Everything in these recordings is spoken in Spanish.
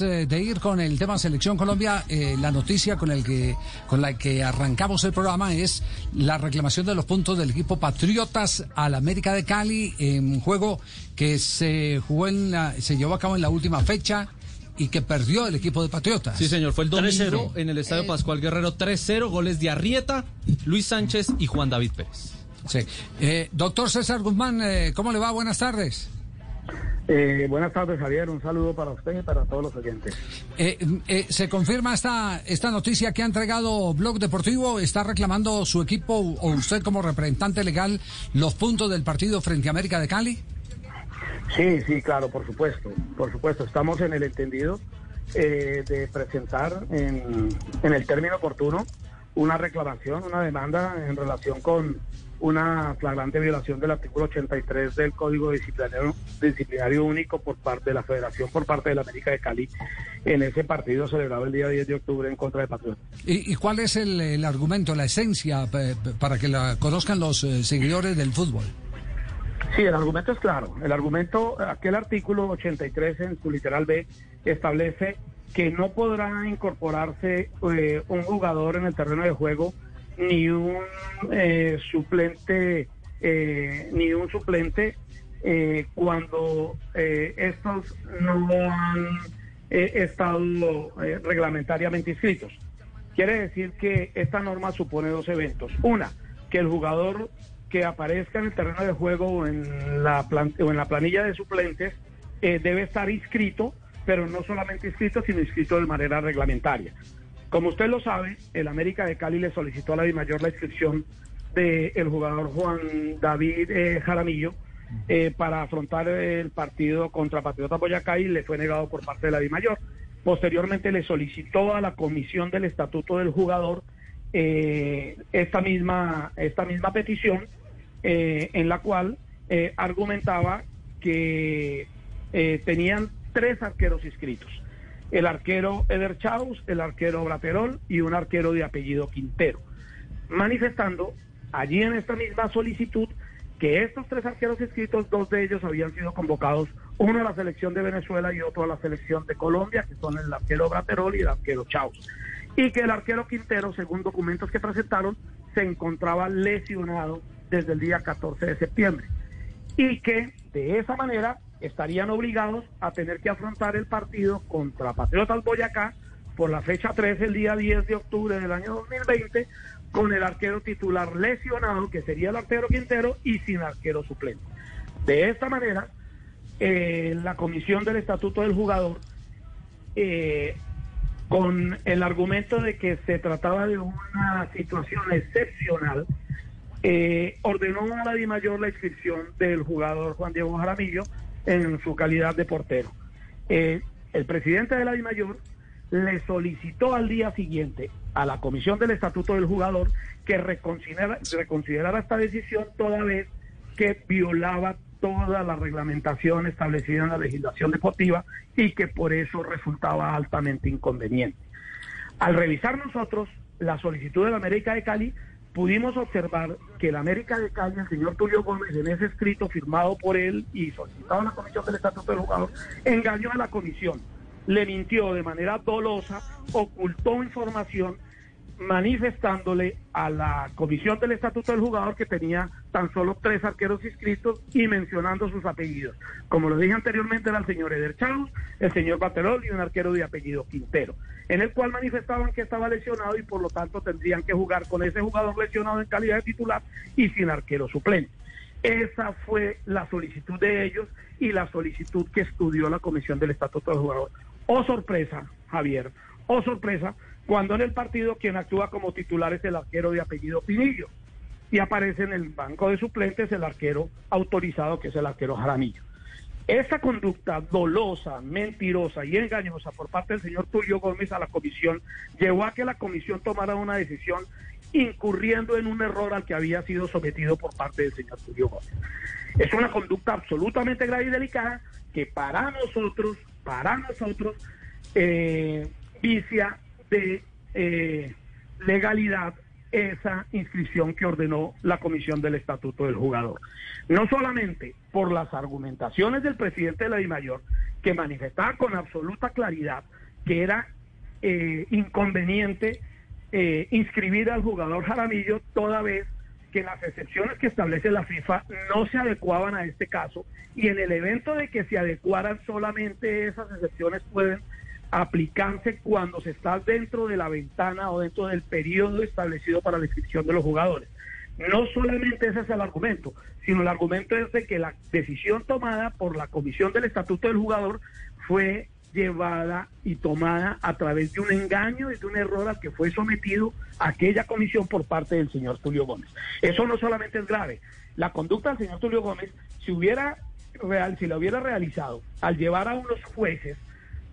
eh, de ir con el tema Selección Colombia, eh, la noticia con, el que, con la que arrancamos el programa es la reclamación de los puntos del equipo Patriotas al América de Cali en un juego que se jugó en la, se llevó a cabo en la última fecha y que perdió el equipo de Patriotas. Sí, señor, fue el domingo en el Estadio Pascual Guerrero 3-0, goles de Arrieta, Luis Sánchez y Juan David Pérez. Sí. doctor César Guzmán, ¿cómo le va? Buenas tardes. Eh, buenas tardes, Javier. Un saludo para usted y para todos los oyentes. Eh, eh, ¿Se confirma esta, esta noticia que ha entregado Blog Deportivo? ¿Está reclamando su equipo o usted como representante legal los puntos del partido frente a América de Cali? Sí, sí, claro, por supuesto. Por supuesto, estamos en el entendido de presentar en, en el término oportuno una reclamación, una demanda en relación con una flagrante violación del artículo 83 del Código Disciplinario, Disciplinario Único por parte de la Federación, por parte de la América de Cali, en ese partido celebrado el día 10 de octubre en contra de Patriotas. ¿Y, cuál es el, argumento, la esencia, para que la conozcan los eh, seguidores del fútbol? Sí, el argumento es claro. El argumento, aquel artículo 83 en su literal B establece que no podrá incorporarse eh, un jugador en el terreno de juego ni un eh, suplente eh, ni un suplente eh, cuando estos no han estado reglamentariamente inscritos. Quiere decir que esta norma supone dos eventos. Una, que el jugador que aparezca en el terreno de juego o en la, o en la planilla de suplentes debe estar inscrito, pero no solamente inscrito, sino inscrito de manera reglamentaria. Como usted lo sabe, el América de Cali le solicitó a la Mayor la inscripción del jugador Juan David eh, Jaramillo eh, para afrontar el partido contra Patriota Boyacá y le fue negado por parte de la Mayor. Posteriormente le solicitó a la comisión del estatuto del jugador eh, esta, misma, esta misma petición en la cual argumentaba que tenían tres arqueros inscritos. El arquero Eder Chaus, el arquero Braterol y un arquero de apellido Quintero, manifestando allí en esta misma solicitud que estos tres arqueros inscritos, dos de ellos habían sido convocados, uno a la selección de Venezuela y otro a la selección de Colombia, que son el arquero Braterol y el arquero Chaus, y que el arquero Quintero, según documentos que presentaron, se encontraba lesionado desde el día 14 de septiembre, y que de esa manera estarían obligados a tener que afrontar el partido contra Patriotas Boyacá por la fecha 13, el día 10 de octubre del año 2020, con el arquero titular lesionado, que sería el arquero Quintero, y sin arquero suplente. De esta manera, eh, la comisión del estatuto del jugador, eh, con el argumento de que se trataba de una situación excepcional, eh, ordenó a la DIMAYOR la inscripción del jugador Juan Diego Jaramillo en su calidad de portero. Eh, el presidente de la DIMAYOR le solicitó al día siguiente a la Comisión del Estatuto del Jugador que reconsiderara, reconsiderara esta decisión toda vez que violaba toda la reglamentación establecida en la legislación deportiva y que por eso resultaba altamente inconveniente. Al revisar nosotros la solicitud de la América de Cali, pudimos observar que el América de Cali, el señor Tulio Gómez, en ese escrito firmado por él y solicitado a la Comisión del Estatuto del Jugador, engañó a la Comisión, le mintió de manera dolosa, ocultó información manifestándole a la comisión del estatuto del jugador que tenía tan solo tres arqueros inscritos y mencionando sus apellidos. Como lo dije anteriormente, era el señor Eder Chaus, el señor Baterol y un arquero de apellido Quintero, en el cual manifestaban que estaba lesionado y por lo tanto tendrían que jugar con ese jugador lesionado en calidad de titular y sin arquero suplente. Esa fue la solicitud de ellos y la solicitud que estudió la comisión del estatuto del jugador. Oh sorpresa, Javier, oh sorpresa, cuando en el partido quien actúa como titular es el arquero de apellido Pinillo y aparece en el banco de suplentes el arquero autorizado que es el arquero Jaramillo. Esta conducta dolosa, mentirosa y engañosa por parte del señor Tulio Gómez a la comisión llevó a que la comisión tomara una decisión incurriendo en un error al que había sido sometido por parte del señor Tulio Gómez. Es una conducta absolutamente grave y delicada que para nosotros, para nosotros, eh, vicia de eh, legalidad esa inscripción que ordenó la Comisión del Estatuto del Jugador. No solamente por las argumentaciones del presidente de la DIMAYOR, que manifestaba con absoluta claridad que era eh, inconveniente eh, inscribir al jugador Jaramillo toda vez que las excepciones que establece la FIFA no se adecuaban a este caso y en el evento de que se adecuaran solamente esas excepciones pueden aplicarse cuando se está dentro de la ventana o dentro del periodo establecido para la inscripción de los jugadores. No solamente ese es el argumento, sino el argumento es de que la decisión tomada por la Comisión del Estatuto del Jugador fue llevada y tomada a través de un engaño y de un error al que fue sometido aquella comisión por parte del señor Tulio Gómez. Eso no solamente es grave, la conducta del señor Tulio Gómez, si hubiera si la hubiera realizado al llevar a unos jueces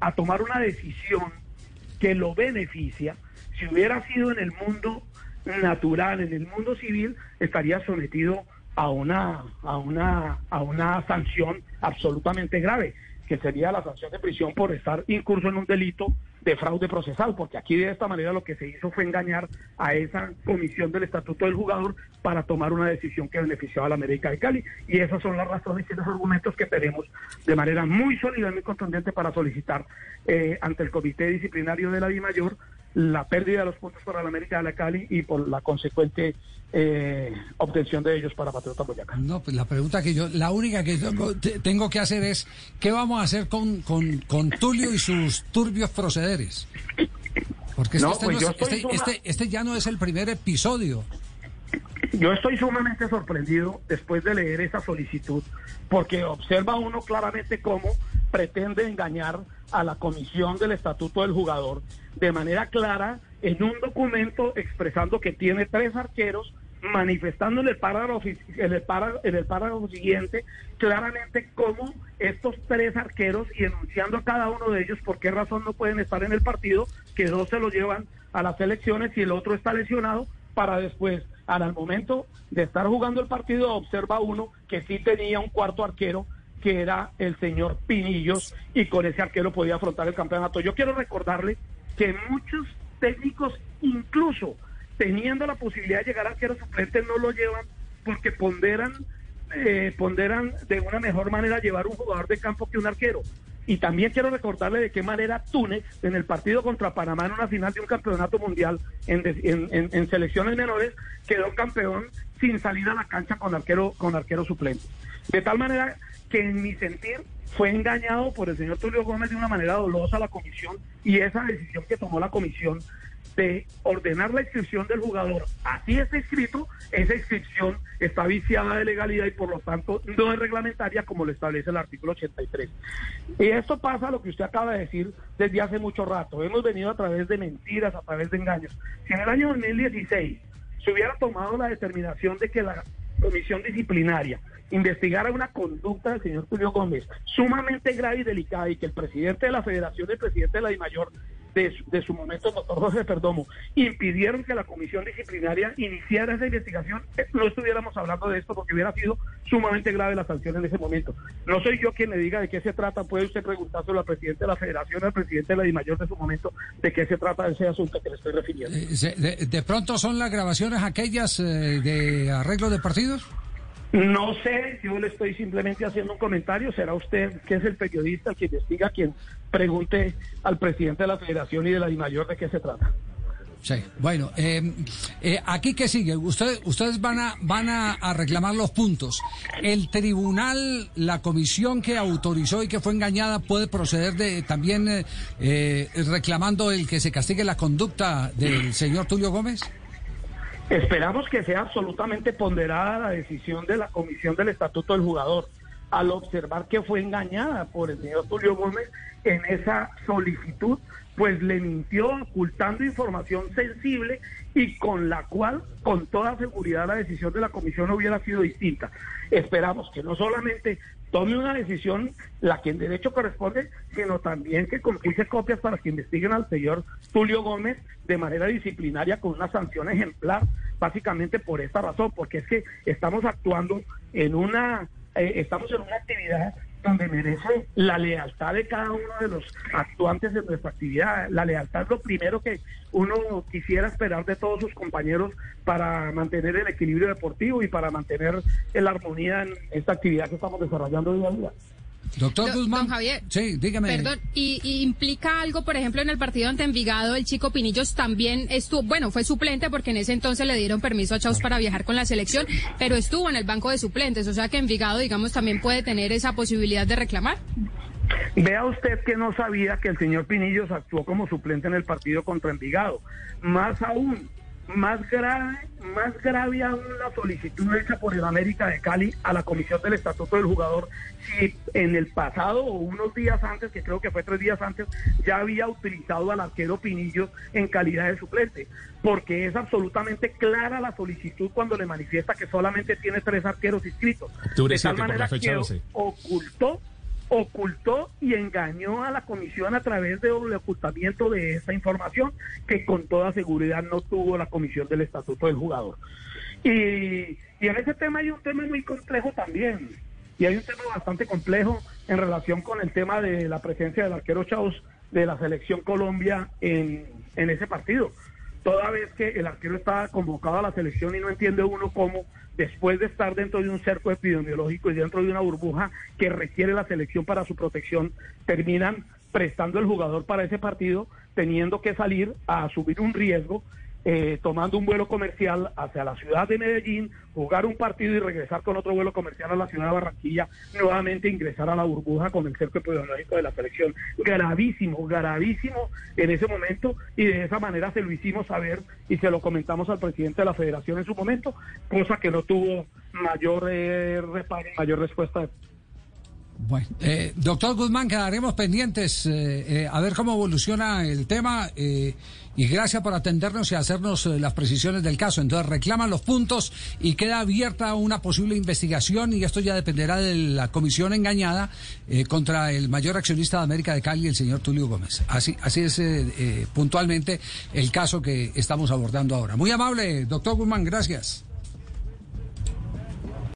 a tomar una decisión que lo beneficia, si hubiera sido en el mundo natural, en el mundo civil, estaría sometido a una, a una, a una sanción absolutamente grave que sería la sanción de prisión por estar incurso en un delito de fraude procesal, porque aquí de esta manera lo que se hizo fue engañar a esa comisión del estatuto del jugador para tomar una decisión que beneficiaba a la América de Cali. Y esas son las razones y los argumentos que tenemos de manera muy sólida y muy contundente para solicitar eh, ante el Comité Disciplinario de la DIMAYOR la pérdida de los puntos para la América de la Cali y por la consecuente eh, obtención de ellos para Patriota Boyacá. No, pues la pregunta que yo, la única que tengo, que hacer es, ¿qué vamos a hacer con, con, con Tulio y sus turbios procederes? Porque este, pues este, este, este, ya no es el primer episodio. Yo estoy sumamente sorprendido después de leer esa solicitud, porque observa uno claramente cómo pretende engañar a la comisión del estatuto del jugador de manera clara en un documento expresando que tiene tres arqueros, manifestando en el párrafo, en el párrafo siguiente claramente cómo estos tres arqueros y enunciando a cada uno de ellos por qué razón no pueden estar en el partido, que dos se lo llevan a las elecciones y el otro está lesionado, para después, al momento de estar jugando el partido, observa uno que sí tenía un cuarto arquero que era el señor Pinillos y con ese arquero podía afrontar el campeonato. Yo quiero recordarle que muchos técnicos, incluso teniendo la posibilidad de llegar a arquero suplente, no lo llevan porque ponderan, eh, ponderan de una mejor manera llevar un jugador de campo que un arquero. Y también quiero recordarle de qué manera Túnez, en el partido contra Panamá en una final de un campeonato mundial en, en, selecciones menores, quedó campeón sin salir a la cancha con arquero, con arquero suplente. De tal manera que en mi sentir fue engañado por el señor Tulio Gómez de una manera dolosa a la comisión y esa decisión que tomó la comisión de ordenar la inscripción del jugador, así está escrito, esa inscripción está viciada de legalidad y por lo tanto no es reglamentaria como lo establece el artículo 83. Y esto pasa lo que usted acaba de decir desde hace mucho rato. Hemos venido a través de mentiras, a través de engaños. Si en el año 2016 se hubiera tomado la determinación de que la comisión disciplinaria investigara una conducta del señor Julio Gómez sumamente grave y delicada y que el presidente de la federación, el presidente de la DIMAYOR, de de su momento, doctor José Perdomo, impidieron que la comisión disciplinaria iniciara esa investigación, eh, no estuviéramos hablando de esto porque hubiera sido sumamente grave la sanción en ese momento. No soy yo quien le diga de qué se trata, puede usted preguntárselo al presidente de la federación, al presidente de la DIMAYOR de su momento, de qué se trata ese asunto que le estoy refiriendo. Eh, de, pronto son las grabaciones aquellas eh, de arreglo de partidos? No sé, yo le estoy simplemente haciendo un comentario. Será usted, que es el periodista, el que investiga, quien pregunte al presidente de la federación y de la DIMAYOR de qué se trata. Sí, bueno, eh, eh, aquí que sigue, ustedes, ustedes van a van a, reclamar los puntos. El tribunal, la comisión que autorizó y que fue engañada puede proceder de también eh, reclamando el que se castigue la conducta del señor Tulio Gómez. Esperamos que sea absolutamente ponderada la decisión de la Comisión del Estatuto del Jugador al observar que fue engañada por el señor Tulio Gómez en esa solicitud, pues le mintió ocultando información sensible y con la cual, con toda seguridad, la decisión de la comisión hubiera sido distinta. Esperamos que no solamente tome una decisión la que en derecho corresponde, sino también que comprise copias para que investiguen al señor Tulio Gómez de manera disciplinaria con una sanción ejemplar, básicamente por esta razón, porque es que estamos actuando en una, eh, estamos en una actividad donde merece la lealtad de cada uno de los actuantes de nuestra actividad. La lealtad es lo primero que uno quisiera esperar de todos sus compañeros para mantener el equilibrio deportivo y para mantener la armonía en esta actividad que estamos desarrollando día a día. Doctor Guzmán. Don Javier. Sí, dígame. Perdón, y, y, implica algo, por ejemplo, en el partido ante Envigado, el chico Pinillos también estuvo, bueno, fue suplente porque en ese entonces le dieron permiso a Chaus para viajar con la selección, pero estuvo en el banco de suplentes, o sea que Envigado, digamos, también puede tener esa posibilidad de reclamar. Vea usted que no sabía que el señor Pinillos actuó como suplente en el partido contra Envigado. Más aún, más grave, más grave aún la solicitud hecha por el América de Cali a la Comisión del Estatuto del Jugador, si en el pasado o unos días antes, que creo que fue tres días antes, ya había utilizado al arquero Pinillo en calidad de suplente, porque es absolutamente clara la solicitud cuando le manifiesta que solamente tiene tres arqueros inscritos. De tal manera que ocultó ocultó y engañó a la comisión a través de ocultamiento de esta información que con toda seguridad no tuvo la comisión del estatuto del jugador. Y, y en ese tema hay un tema muy complejo también, y hay un tema bastante complejo en relación con el tema de la presencia del arquero Chaus de la selección Colombia en, en ese partido. Toda vez que el arquero está convocado a la selección y no entiende uno cómo después de estar dentro de un cerco epidemiológico y dentro de una burbuja que requiere la selección para su protección, terminan prestando el jugador para ese partido, teniendo que salir a asumir un riesgo eh, tomando un vuelo comercial hacia la ciudad de Medellín, jugar un partido y regresar con otro vuelo comercial a la ciudad de Barranquilla, nuevamente ingresar a la burbuja con el cerco epidemiológico de la selección. Gravísimo, gravísimo en ese momento y de esa manera se lo hicimos saber y se lo comentamos al presidente de la federación en su momento, cosa que no tuvo mayor eh, mayor respuesta. Bueno, eh, doctor Guzmán, quedaremos pendientes eh, eh, a ver cómo evoluciona el tema y gracias por atendernos y hacernos las precisiones del caso. Entonces reclaman los puntos y queda abierta una posible investigación y esto ya dependerá de la comisión engañada contra el mayor accionista de América de Cali, el señor Tulio Gómez. Así, así es puntualmente el caso que estamos abordando ahora. Muy amable, doctor Guzmán, gracias.